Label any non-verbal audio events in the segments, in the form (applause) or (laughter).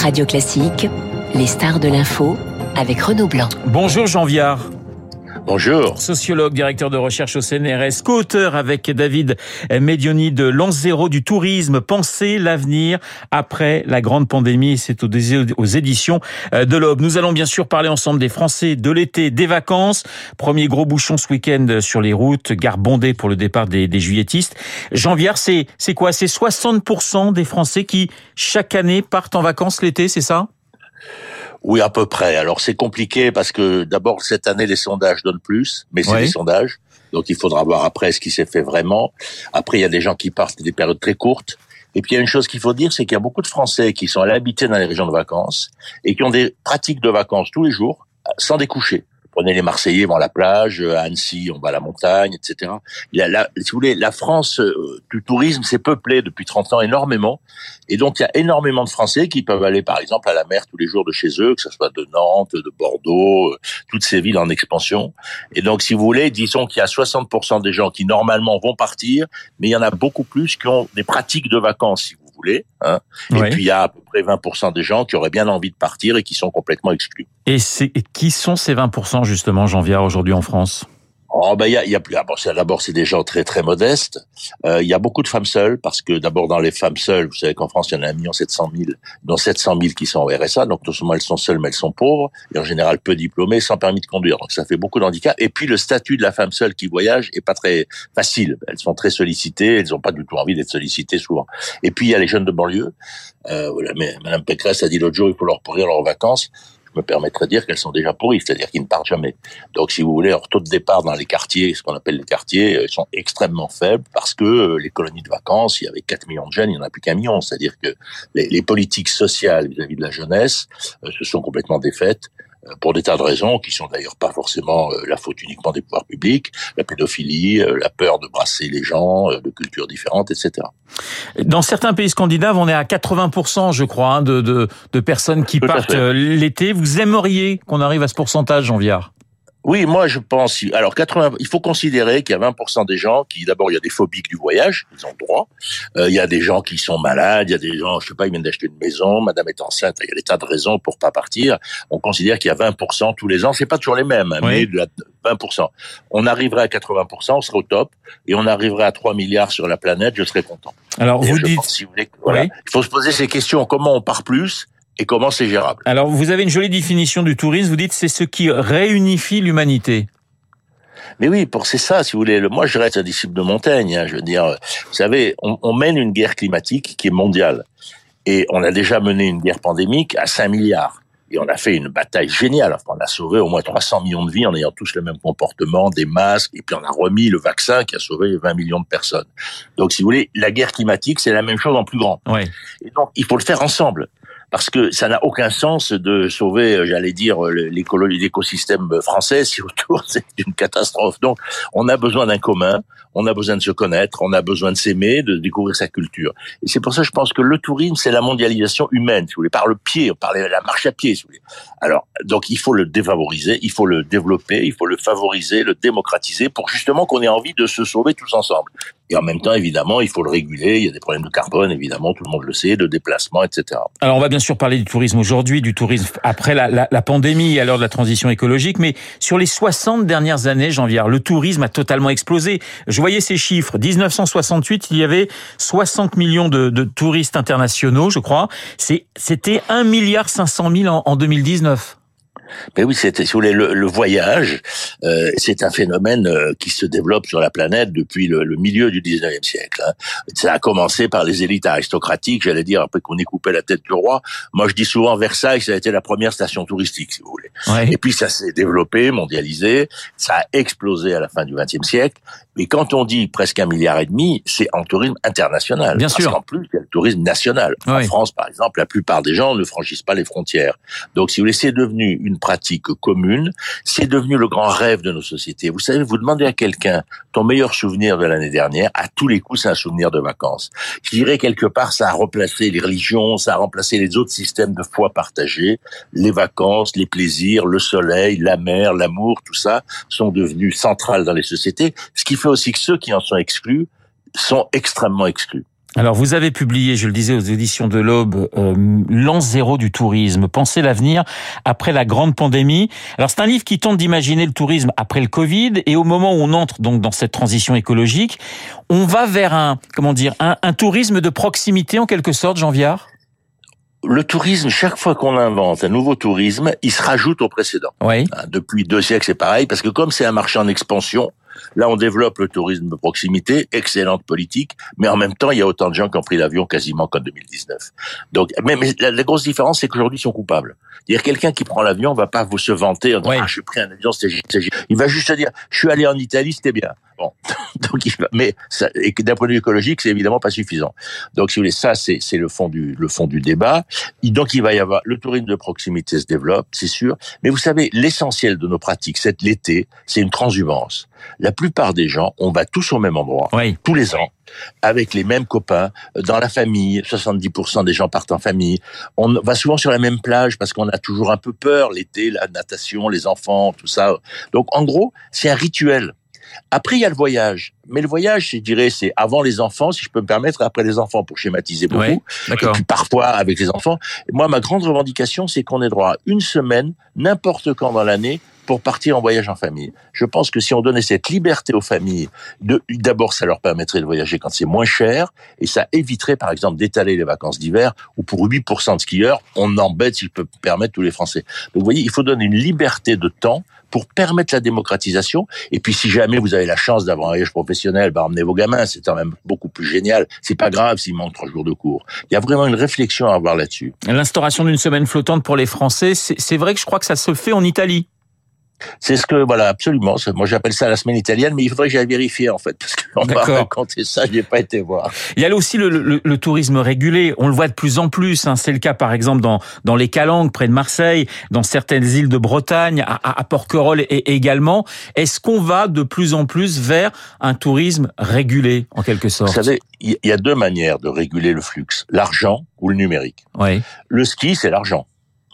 Radio Classique, les stars de l'info avec Renaud Blanc. Bonjour Jean Viard. Bonjour. Sociologue, directeur de recherche au CNRS, co-auteur avec David Medioni de Lance Zéro du tourisme, penser l'avenir après la grande pandémie. C'est aux éditions de l'Aube. Nous allons bien sûr parler ensemble des Français, de l'été, des vacances. Premier gros bouchon ce week-end sur les routes, gare bondée pour le départ des, des juilletistes. Jean Viard, c'est, c'est quoi? C'est 60% des Français qui, chaque année, partent en vacances l'été, c'est ça? Oui, à peu près. Alors c'est compliqué parce que d'abord cette année les sondages donnent plus, mais c'est des sondages, donc il faudra voir après ce qui s'est fait vraiment. Après il y a des gens qui partent des périodes très courtes. Et puis il y a une chose qu'il faut dire, c'est qu'il y a beaucoup de Français qui sont allés habiter dans les régions de vacances et qui ont des pratiques de vacances tous les jours sans découcher. Prenez les Marseillais vont à la plage, à Annecy on va à la montagne, etc. Il la, si vous voulez, la France euh, du tourisme s'est peuplée depuis 30 ans énormément, et donc il y a énormément de Français qui peuvent aller par exemple à la mer tous les jours de chez eux, que ce soit de Nantes, de Bordeaux, euh, toutes ces villes en expansion. Et donc si vous voulez, disons qu'il y a 60% des gens qui normalement vont partir, mais il y en a beaucoup plus qui ont des pratiques de vacances, voulez. Hein. Et puis il y a à peu près 20% des gens qui auraient bien envie de partir et qui sont complètement exclus. Et, et qui sont ces 20% justement, Jean Viard, aujourd'hui en France? Oh ben il y a, y a. Ah, bon, d'abord c'est des gens très très modestes. Euh, il y a beaucoup de femmes seules parce que d'abord dans les femmes seules, vous savez qu'en France il y en a 1 million 700 000, dont 700 000 qui sont au RSA. Donc non seulement elles sont seules, mais elles sont pauvres et en général peu diplômées, sans permis de conduire. Donc ça fait beaucoup d'handicap. Et puis le statut de la femme seule qui voyage est pas très facile. Elles sont très sollicitées, elles ont pas du tout envie d'être sollicitées souvent. Et puis il y a les jeunes de banlieue. Euh, voilà, mais Madame Pécresse a dit l'autre jour il faut leur pourrir leurs vacances me permettrais de dire qu'elles sont déjà pourries, c'est-à-dire qu'ils ne partent jamais. Donc, si vous voulez, leur taux de départ dans les quartiers, ce qu'on appelle les quartiers, euh, sont extrêmement faibles parce que euh, les colonies de vacances, il y avait 4 millions de jeunes, il n'y en a plus qu'un million. C'est-à-dire que les, les, politiques sociales vis-à-vis de la jeunesse euh, se sont complètement défaites pour des tas de raisons qui sont d'ailleurs pas forcément la faute uniquement des pouvoirs publics, la pédophilie, la peur de brasser les gens de cultures différentes, etc. Dans certains pays scandinaves, on est à 80%, je crois, hein, de, de, de, personnes qui partent l'été. Vous aimeriez qu'on arrive à ce pourcentage, Jean Viard? Oui, moi je pense. Alors 80, il faut considérer qu'il y a 20% des gens qui, d'abord, il y a des phobiques du voyage, ils ont le droit. Euh, il y a des gens qui sont malades, il y a des gens, je sais pas, ils viennent d'acheter une maison, Madame est enceinte, il y a des tas de raisons pour pas partir. On considère qu'il y a 20% tous les ans. C'est pas toujours les mêmes, hein, mais 20%. On arriverait à 80%, on serait au top, et on arriverait à 3 milliards sur la planète, je serais content. Alors vous dites, si vous voulez, voilà, il faut se poser ces questions. Comment on part plus et comment c'est gérable? Alors, vous avez une jolie définition du tourisme. Vous dites c'est ce qui réunifie l'humanité. Mais oui, pour c'est ça, si vous voulez. Moi, je reste un disciple de Montaigne. Hein, je veux dire, vous savez, on, on, mène une guerre climatique qui est mondiale, et on a déjà mené une guerre pandémique à 5 milliards. Et on a fait une bataille géniale. Enfin, on a sauvé au moins 300 millions de vies en ayant tous le même comportement, des masques, et puis on a remis le vaccin qui a sauvé 20 millions de personnes. Donc, si vous voulez, la guerre climatique, c'est la même chose en plus grand. Ouais. Et donc, il faut le faire ensemble parce que ça n'a aucun sens de sauver, euh, j'allais dire, l'écosystème français (laughs) si autour c'est une catastrophe. Donc, on a besoin d'un commun, on a besoin de se connaître, on a besoin de s'aimer, de découvrir sa culture. Et c'est pour ça je pense que le tourisme, c'est la mondialisation humaine, si vous voulez, par le pied, par la marche à pied, si vous voulez. Alors, donc, il faut le défavoriser, il faut le développer, il faut le favoriser, le démocratiser pour justement qu'on ait envie de se sauver tous ensemble. Et en même temps, évidemment, il faut le réguler. Il y a des problèmes de carbone, évidemment, tout le monde le sait, de déplacement, etc. Alors, on va bien sûr parler du tourisme aujourd'hui, du tourisme après la, la, la pandémie à l'heure de la transition écologique. Mais sur les 60 dernières années, Jean Viard, le tourisme a totalement explosé. Je voyais ces chiffres. 1968, il y avait 60 millions de, de touristes internationaux, je crois. C'était 1 milliard 500 000 en, en 2019. Mais oui, c'était, si vous voulez, le, le voyage, euh, c'est un phénomène euh, qui se développe sur la planète depuis le, le milieu du 19e siècle. Hein. Ça a commencé par les élites aristocratiques, j'allais dire, après qu'on ait coupé la tête du roi. Moi, je dis souvent Versailles, ça a été la première station touristique, si vous voulez. Ouais. Et puis, ça s'est développé, mondialisé, ça a explosé à la fin du 20e siècle. Et quand on dit presque un milliard et demi, c'est en tourisme international. Bien parce sûr. qu'en plus, il y a le tourisme national. Oui. En France, par exemple, la plupart des gens ne franchissent pas les frontières. Donc, si vous voulez, c'est devenu une pratique commune. C'est devenu le grand rêve de nos sociétés. Vous savez, vous demandez à quelqu'un ton meilleur souvenir de l'année dernière, à tous les coups, c'est un souvenir de vacances. Je dirais quelque part, ça a remplacé les religions, ça a remplacé les autres systèmes de foi partagés. Les vacances, les plaisirs, le soleil, la mer, l'amour, tout ça sont devenus centrales dans les sociétés. Ce qui fait aussi que ceux qui en sont exclus sont extrêmement exclus. Alors vous avez publié, je le disais aux éditions de l'Aube, euh, l'an zéro du tourisme, penser l'avenir après la grande pandémie. Alors c'est un livre qui tente d'imaginer le tourisme après le Covid et au moment où on entre donc dans cette transition écologique, on va vers un comment dire un, un tourisme de proximité en quelque sorte, Jean Viard? Le tourisme, chaque fois qu'on invente un nouveau tourisme, il se rajoute au précédent. Oui. Hein, depuis deux siècles, c'est pareil, parce que comme c'est un marché en expansion, Là, on développe le tourisme de proximité, excellente politique, mais en même temps, il y a autant de gens qui ont pris l'avion quasiment qu'en 2019. Donc, mais, la, grosse différence, c'est qu'aujourd'hui, ils sont coupables. Dire quelqu'un qui prend l'avion va pas vous se vanter en disant ah, je suis pris un avion, c'était Il va juste se dire je suis allé en Italie, c'était bien. Bon, (laughs) donc il va, mais d'un point de vue écologique, c'est évidemment pas suffisant. Donc si vous voulez, ça c'est le fond du le fond du débat. donc il va y avoir le tourisme de proximité se développe, c'est sûr. Mais vous savez, l'essentiel de nos pratiques, c'est l'été, c'est une transhumance. La plupart des gens, on va tous au même endroit, tous les ans, avec les mêmes copains, dans la famille. 70% des gens partent en famille. On va souvent sur la même plage parce qu'on a toujours un peu peur l'été, la natation, les enfants, tout ça. Donc en gros, c'est un rituel. Après, il y a le voyage. Mais le voyage, je dirais, c'est avant les enfants, si je peux me permettre, après les enfants, pour schématiser beaucoup. et puis parfois avec les enfants. Moi, ma grande revendication, c'est qu'on ait droit à une semaine, n'importe quand dans l'année, pour partir en voyage en famille. Je pense que si on donnait cette liberté aux familles, d'abord, ça leur permettrait de voyager quand c'est moins cher, et ça éviterait, par exemple, d'étaler les vacances d'hiver, où pour 8% de skieurs, on embête, si je peux me permettre, tous les Français. Donc, vous voyez, il faut donner une liberté de temps pour permettre la démocratisation. Et puis, si jamais vous avez la chance d'avoir un voyage professionnel, bah, emmenez vos gamins, c'est quand même beaucoup plus génial. C'est pas grave s'il manque trois jours de cours. Il y a vraiment une réflexion à avoir là-dessus. L'instauration d'une semaine flottante pour les Français, c'est vrai que je crois que ça se fait en Italie. C'est ce que, voilà, absolument. Moi, j'appelle ça la semaine italienne, mais il faudrait que j'aille vérifier, en fait, parce qu'on m'a raconté ça, je n'ai pas été voir. Il y a aussi le, le, le, tourisme régulé. On le voit de plus en plus. Hein. C'est le cas, par exemple, dans, dans les Calanques, près de Marseille, dans certaines îles de Bretagne, à, à Porquerolles et, également. Est-ce qu'on va de plus en plus vers un tourisme régulé, en quelque sorte? Vous savez, il y a deux manières de réguler le flux. L'argent ou le numérique. Oui. Le ski, c'est l'argent.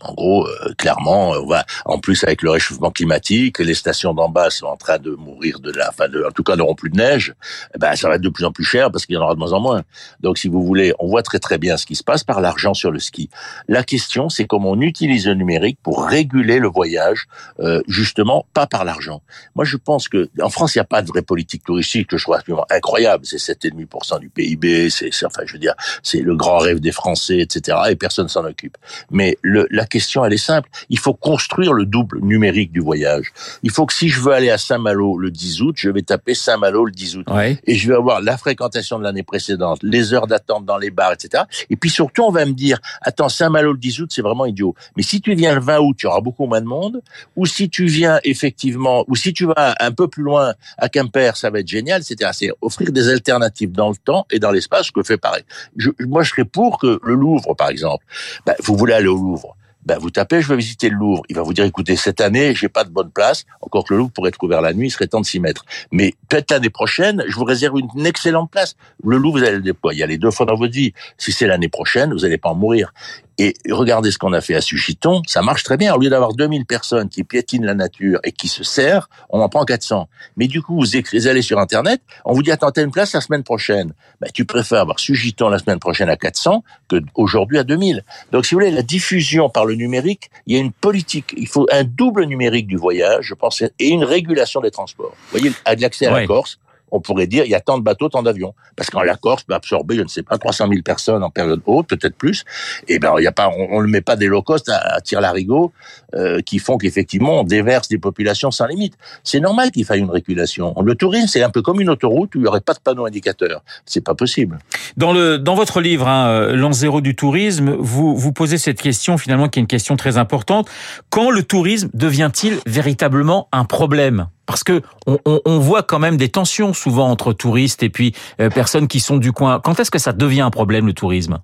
En gros, euh, clairement, on va en plus avec le réchauffement climatique, les stations d'en bas sont en train de mourir de la, enfin, de, en tout cas, n'auront plus de neige. Eh ben, ça va être de plus en plus cher parce qu'il y en aura de moins en moins. Donc, si vous voulez, on voit très très bien ce qui se passe par l'argent sur le ski. La question, c'est comment on utilise le numérique pour réguler le voyage, euh, justement, pas par l'argent. Moi, je pense que en France, il n'y a pas de vraie politique touristique que je trouve absolument incroyable. C'est 7,5% du PIB. C'est, enfin, je veux dire, c'est le grand rêve des Français, etc. Et personne s'en occupe. Mais le, la question, elle est simple. Il faut construire le double numérique du voyage. Il faut que si je veux aller à Saint-Malo le 10 août, je vais taper Saint-Malo le 10 août. Et je vais avoir la fréquentation de l'année précédente, les heures d'attente dans les bars, etc. Et puis surtout, on va me dire, attends, Saint-Malo le 10 août, c'est vraiment idiot. Mais si tu viens le 20 août, il y aura beaucoup moins de monde. Ou si tu viens effectivement, ou si tu vas un peu plus loin à Quimper, ça va être génial, etc. C'est offrir des alternatives dans le temps et dans l'espace, ce que fait pareil. Je, moi, je serais pour que le Louvre, par exemple, ben, vous voulez aller au Louvre ben vous tapez, je veux visiter le Louvre. Il va vous dire, écoutez, cette année, j'ai pas de bonne place. Encore que le Louvre pourrait être ouvert la nuit, il serait temps de s'y mettre. Mais peut-être l'année prochaine, je vous réserve une, excellente place. Le Louvre, vous allez le y aller deux fois dans votre vie. Si c'est l'année prochaine, vous n'allez pas en mourir. Et regardez ce qu'on a fait à Suchiton, ça marche très bien. Au lieu d'avoir 2000 personnes qui piétinent la nature et qui se serrent, on en prend 400. Mais du coup, vous, écrivez, allez sur Internet, on vous dit, attends, t'as une place la semaine prochaine. Ben, tu préfères avoir Suchiton la semaine prochaine à 400 que aujourd'hui à 2000. Donc, si vous voulez, la diffusion par le numérique, il y a une politique. Il faut un double numérique du voyage, je pense, et une régulation des transports. Vous voyez, l'accès à la Corse, on pourrait dire il y a tant de bateaux, tant d'avions. Parce qu'en la Corse peut absorber, je ne sais pas, 300 000 personnes en période haute, peut-être plus. Et eh ben il y a pas, on ne met pas des low cost à, à tir larigot euh, qui font qu'effectivement on déverse des populations sans limite. C'est normal qu'il faille une régulation. Le tourisme c'est un peu comme une autoroute où il n'y aurait pas de panneau indicateur. C'est pas possible. Dans le dans votre livre hein, euh, L'an zéro du tourisme, vous vous posez cette question finalement qui est une question très importante. Quand le tourisme devient-il véritablement un problème? Parce que on, on, voit quand même des tensions souvent entre touristes et puis euh, personnes qui sont du coin. Quand est-ce que ça devient un problème le tourisme?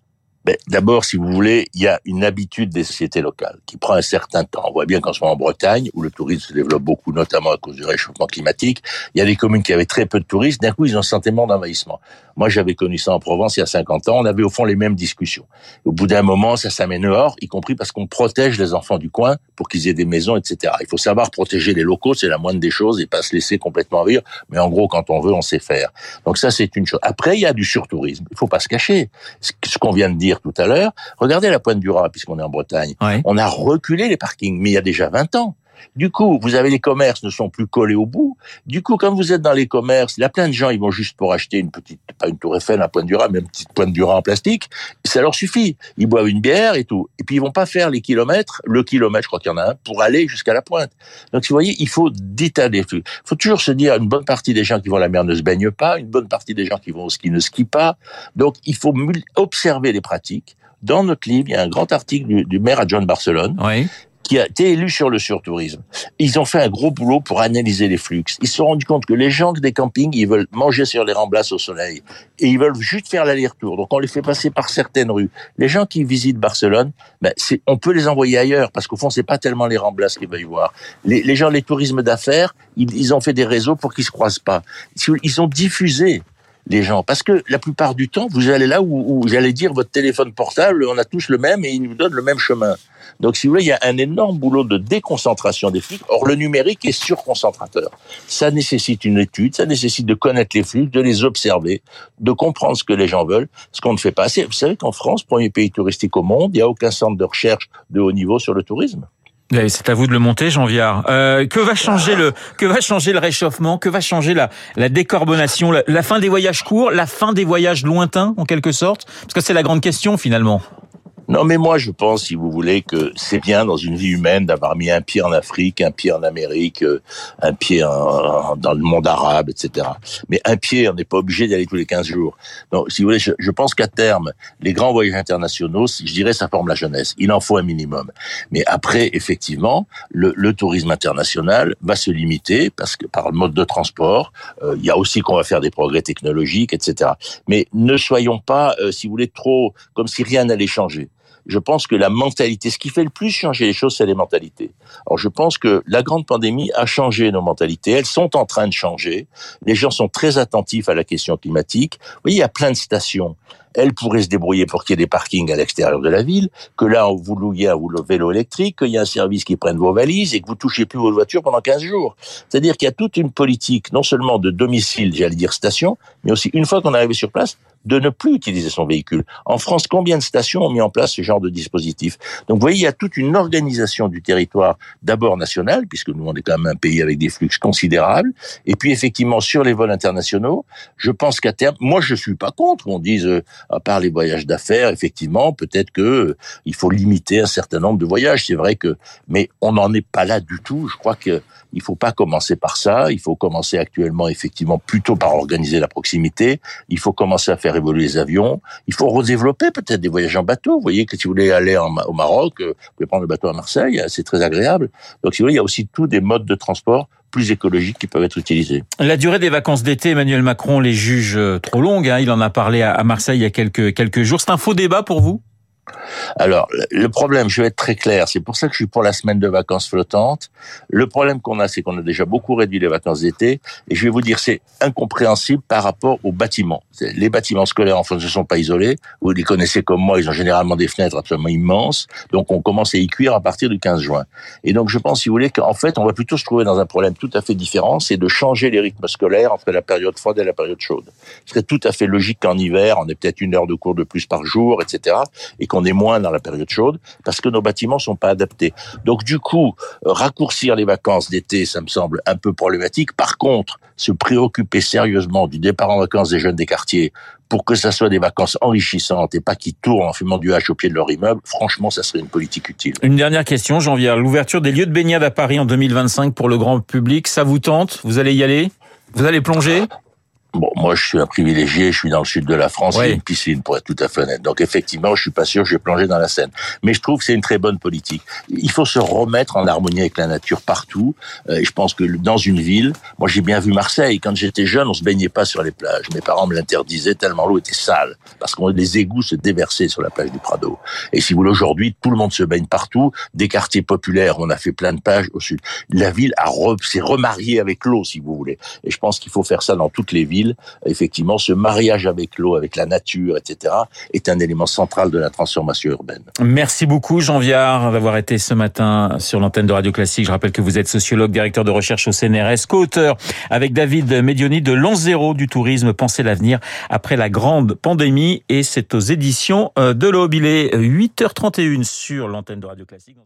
Ben, D'abord, si vous voulez, il y a une habitude des sociétés locales qui prend un certain temps. On voit bien qu'en ce moment en Bretagne, où le tourisme se développe beaucoup, notamment à cause du réchauffement climatique, il y a des communes qui avaient très peu de touristes. D'un coup, ils ont un sentiment d'envahissement. Moi, j'avais connu ça en Provence il y a 50 ans. On avait au fond les mêmes discussions. Au bout d'un moment, ça s'améliore, y compris parce qu'on protège les enfants du coin pour qu'ils aient des maisons, etc. Il faut savoir protéger les locaux, c'est la moindre des choses, et pas se laisser complètement rire. Mais en gros, quand on veut, on sait faire. Donc ça, c'est une chose. Après, il y a du surtourisme. Il faut pas se cacher. Ce qu'on vient de dire tout à l'heure, regardez la Pointe du Raz, puisqu'on est en Bretagne. On a reculé les parkings, mais il y a déjà 20 ans. Du coup, vous avez les commerces ne sont plus collés au bout. Du coup, quand vous êtes dans les commerces, il y a plein de gens, ils vont juste pour acheter une petite, pas une tour Eiffel, un point du mais une petite pointe du en plastique. Ça leur suffit. Ils boivent une bière et tout. Et puis, ils vont pas faire les kilomètres, le kilomètre, je crois qu'il y en a un, pour aller jusqu'à la pointe. Donc, vous voyez, il faut détaler. Il faut toujours se dire, une bonne partie des gens qui vont à la mer ne se baignent pas, une bonne partie des gens qui vont au ski ne skient pas. Donc, il faut observer les pratiques. Dans notre livre, il y a un grand article du, du maire adjoint de Barcelone oui qui a été élu sur le surtourisme. Ils ont fait un gros boulot pour analyser les flux. Ils se sont rendus compte que les gens des campings, ils veulent manger sur les remblasses au soleil et ils veulent juste faire l'aller-retour. Donc on les fait passer par certaines rues. Les gens qui visitent Barcelone, ben, on peut les envoyer ailleurs parce qu'au fond c'est pas tellement les remblasses qu'ils veulent voir. Les, gens, les tourismes d'affaires, ils, ils, ont fait des réseaux pour qu'ils se croisent pas. Ils ont diffusé les gens. Parce que la plupart du temps, vous allez là où, où j'allais dire votre téléphone portable, on a tous le même et il nous donne le même chemin. Donc, si vous voulez, il y a un énorme boulot de déconcentration des flux. Or, le numérique est surconcentrateur. Ça nécessite une étude, ça nécessite de connaître les flux, de les observer, de comprendre ce que les gens veulent, ce qu'on ne fait pas assez. Vous savez qu'en France, premier pays touristique au monde, il n'y a aucun centre de recherche de haut niveau sur le tourisme. C'est à vous de le monter, Jean Viard. Euh, que va changer le que va changer le réchauffement? Que va changer la, la décarbonation? La, la fin des voyages courts? La fin des voyages lointains, en quelque sorte? Parce que c'est la grande question, finalement. Non, mais moi, je pense, si vous voulez, que c'est bien dans une vie humaine d'avoir mis un pied en Afrique, un pied en Amérique, euh, un pied dans le monde arabe, etc. Mais un pied, on n'est pas obligé d'y aller tous les 15 jours. Donc, si vous voulez, je, pense qu'à terme, les grands voyages internationaux, je dirais, ça forme la jeunesse. Il en faut un minimum. Mais après, effectivement, le, le tourisme international va se limiter parce que par le mode de transport, euh, il y a aussi qu'on va faire des progrès technologiques, etc. Mais ne soyons pas, euh, si vous voulez, trop comme si rien n'allait changer je pense que la mentalité, ce qui fait le plus changer les choses, c'est les mentalités. Alors je pense que la grande pandémie a changé nos mentalités. Elles sont en train de changer. Les gens sont très attentifs à la question climatique. Vous voyez, il y a plein de stations. Elles pourraient se débrouiller pour qu'il y ait des parkings à l'extérieur de la ville, que là, vous louiez un vélo électrique, qu'il y a un service qui prenne vos valises et que vous touchez plus vos voitures pendant 15 jours. C'est-à-dire qu'il y a toute une politique, non seulement de domicile, j'allais dire station, mais aussi une fois qu'on est arrivé sur place, de ne plus utiliser son véhicule. En France, combien de stations ont mis en place ce genre de dispositif? Donc, vous voyez, il y a toute une organisation du territoire, d'abord national, puisque nous, on est quand même un pays avec des flux considérables, et puis effectivement, sur les vols internationaux, je pense qu'à terme, moi, je suis pas contre, on dise, euh, à part les voyages d'affaires, effectivement, peut-être que euh, il faut limiter un certain nombre de voyages, c'est vrai que, mais on n'en est pas là du tout, je crois que il faut pas commencer par ça, il faut commencer actuellement, effectivement, plutôt par organiser la proximité, il faut commencer à faire évoluer les avions. Il faut redévelopper peut-être des voyages en bateau. Vous voyez que si vous voulez aller au Maroc, euh, vous pouvez prendre le bateau à Marseille, euh, c'est très agréable. Donc si vous voulez, il y a aussi tous des modes de transport plus écologiques qui peuvent être utilisés. La durée des vacances d'été, Emmanuel Macron les juge euh, trop longues. Hein. Il en a parlé à Marseille il y a quelques jours. C'est un faux débat pour vous? Alors, le problème, je vais être très clair, c'est pour ça que je suis pour la semaine de vacances flottantes. Le problème qu'on a, c'est qu'on a déjà beaucoup réduit les vacances d'été, et je vais vous dire, c'est incompréhensible par rapport aux bâtiments. Les bâtiments scolaires en France ne sont pas isolés, vous les connaissez comme moi, ils ont généralement des fenêtres absolument immenses, donc on commence à y cuire à partir du 15 juin. Et donc je pense, si vous voulez, qu'en fait, on va plutôt se trouver dans un problème tout à fait différent, c'est de changer les rythmes scolaires entre la période froide et la période chaude. Ce serait tout à fait logique qu'en hiver, on ait peut-être une heure de cours de plus par jour, etc., et qu'on est moins dans la période chaude parce que nos bâtiments sont pas adaptés. Donc du coup, euh, raccourcir les vacances d'été, ça me semble un peu problématique. Par contre, se préoccuper sérieusement du départ en vacances des jeunes des quartiers pour que ça soit des vacances enrichissantes et pas qui tournent en fumant du hache au pied de leur immeuble, franchement, ça serait une politique utile. Une dernière question, Jean-Vier. L'ouverture des lieux de baignade à Paris en 2025 pour le grand public, ça vous tente? Vous allez y aller? Vous allez plonger? Bon, moi, je suis un privilégié, je suis dans le sud de la France, Oui. il y a une piscine, pour être tout à fait honnête. Donc, effectivement, je suis pas sûr, je vais plonger dans la Seine. Mais je trouve que c'est une très bonne politique. Il faut se remettre en harmonie avec la nature partout. Euh, Et je pense que dans une ville, moi, j'ai bien vu Marseille. Quand j'étais jeune, on se baignait pas sur les plages. Mes parents me l'interdisaient tellement l'eau était sale. Parce que les égouts se déversaient sur la plage du Prado. Et si vous voulez, aujourd'hui, tout le monde se baigne partout. Des quartiers populaires, on a fait plein de plages au sud. La ville a re- s'est remariée avec l'eau, si vous voulez. Et je pense qu'il faut faire ça dans toutes les villes. Effectivement, ce mariage avec l'eau, avec la nature, etc., est un élément central de la transformation urbaine. Merci beaucoup Jean Viard d'avoir été ce matin sur l'antenne de Radio Classique. Je rappelle que vous êtes sociologue, directeur de recherche au CNRS, co-auteur avec David Medioni de l'an zéro du tourisme, penser l'avenir après la grande pandémie et c'est aux éditions euh, de l'Aube. Il est 8h31 sur l'antenne de Radio Classique.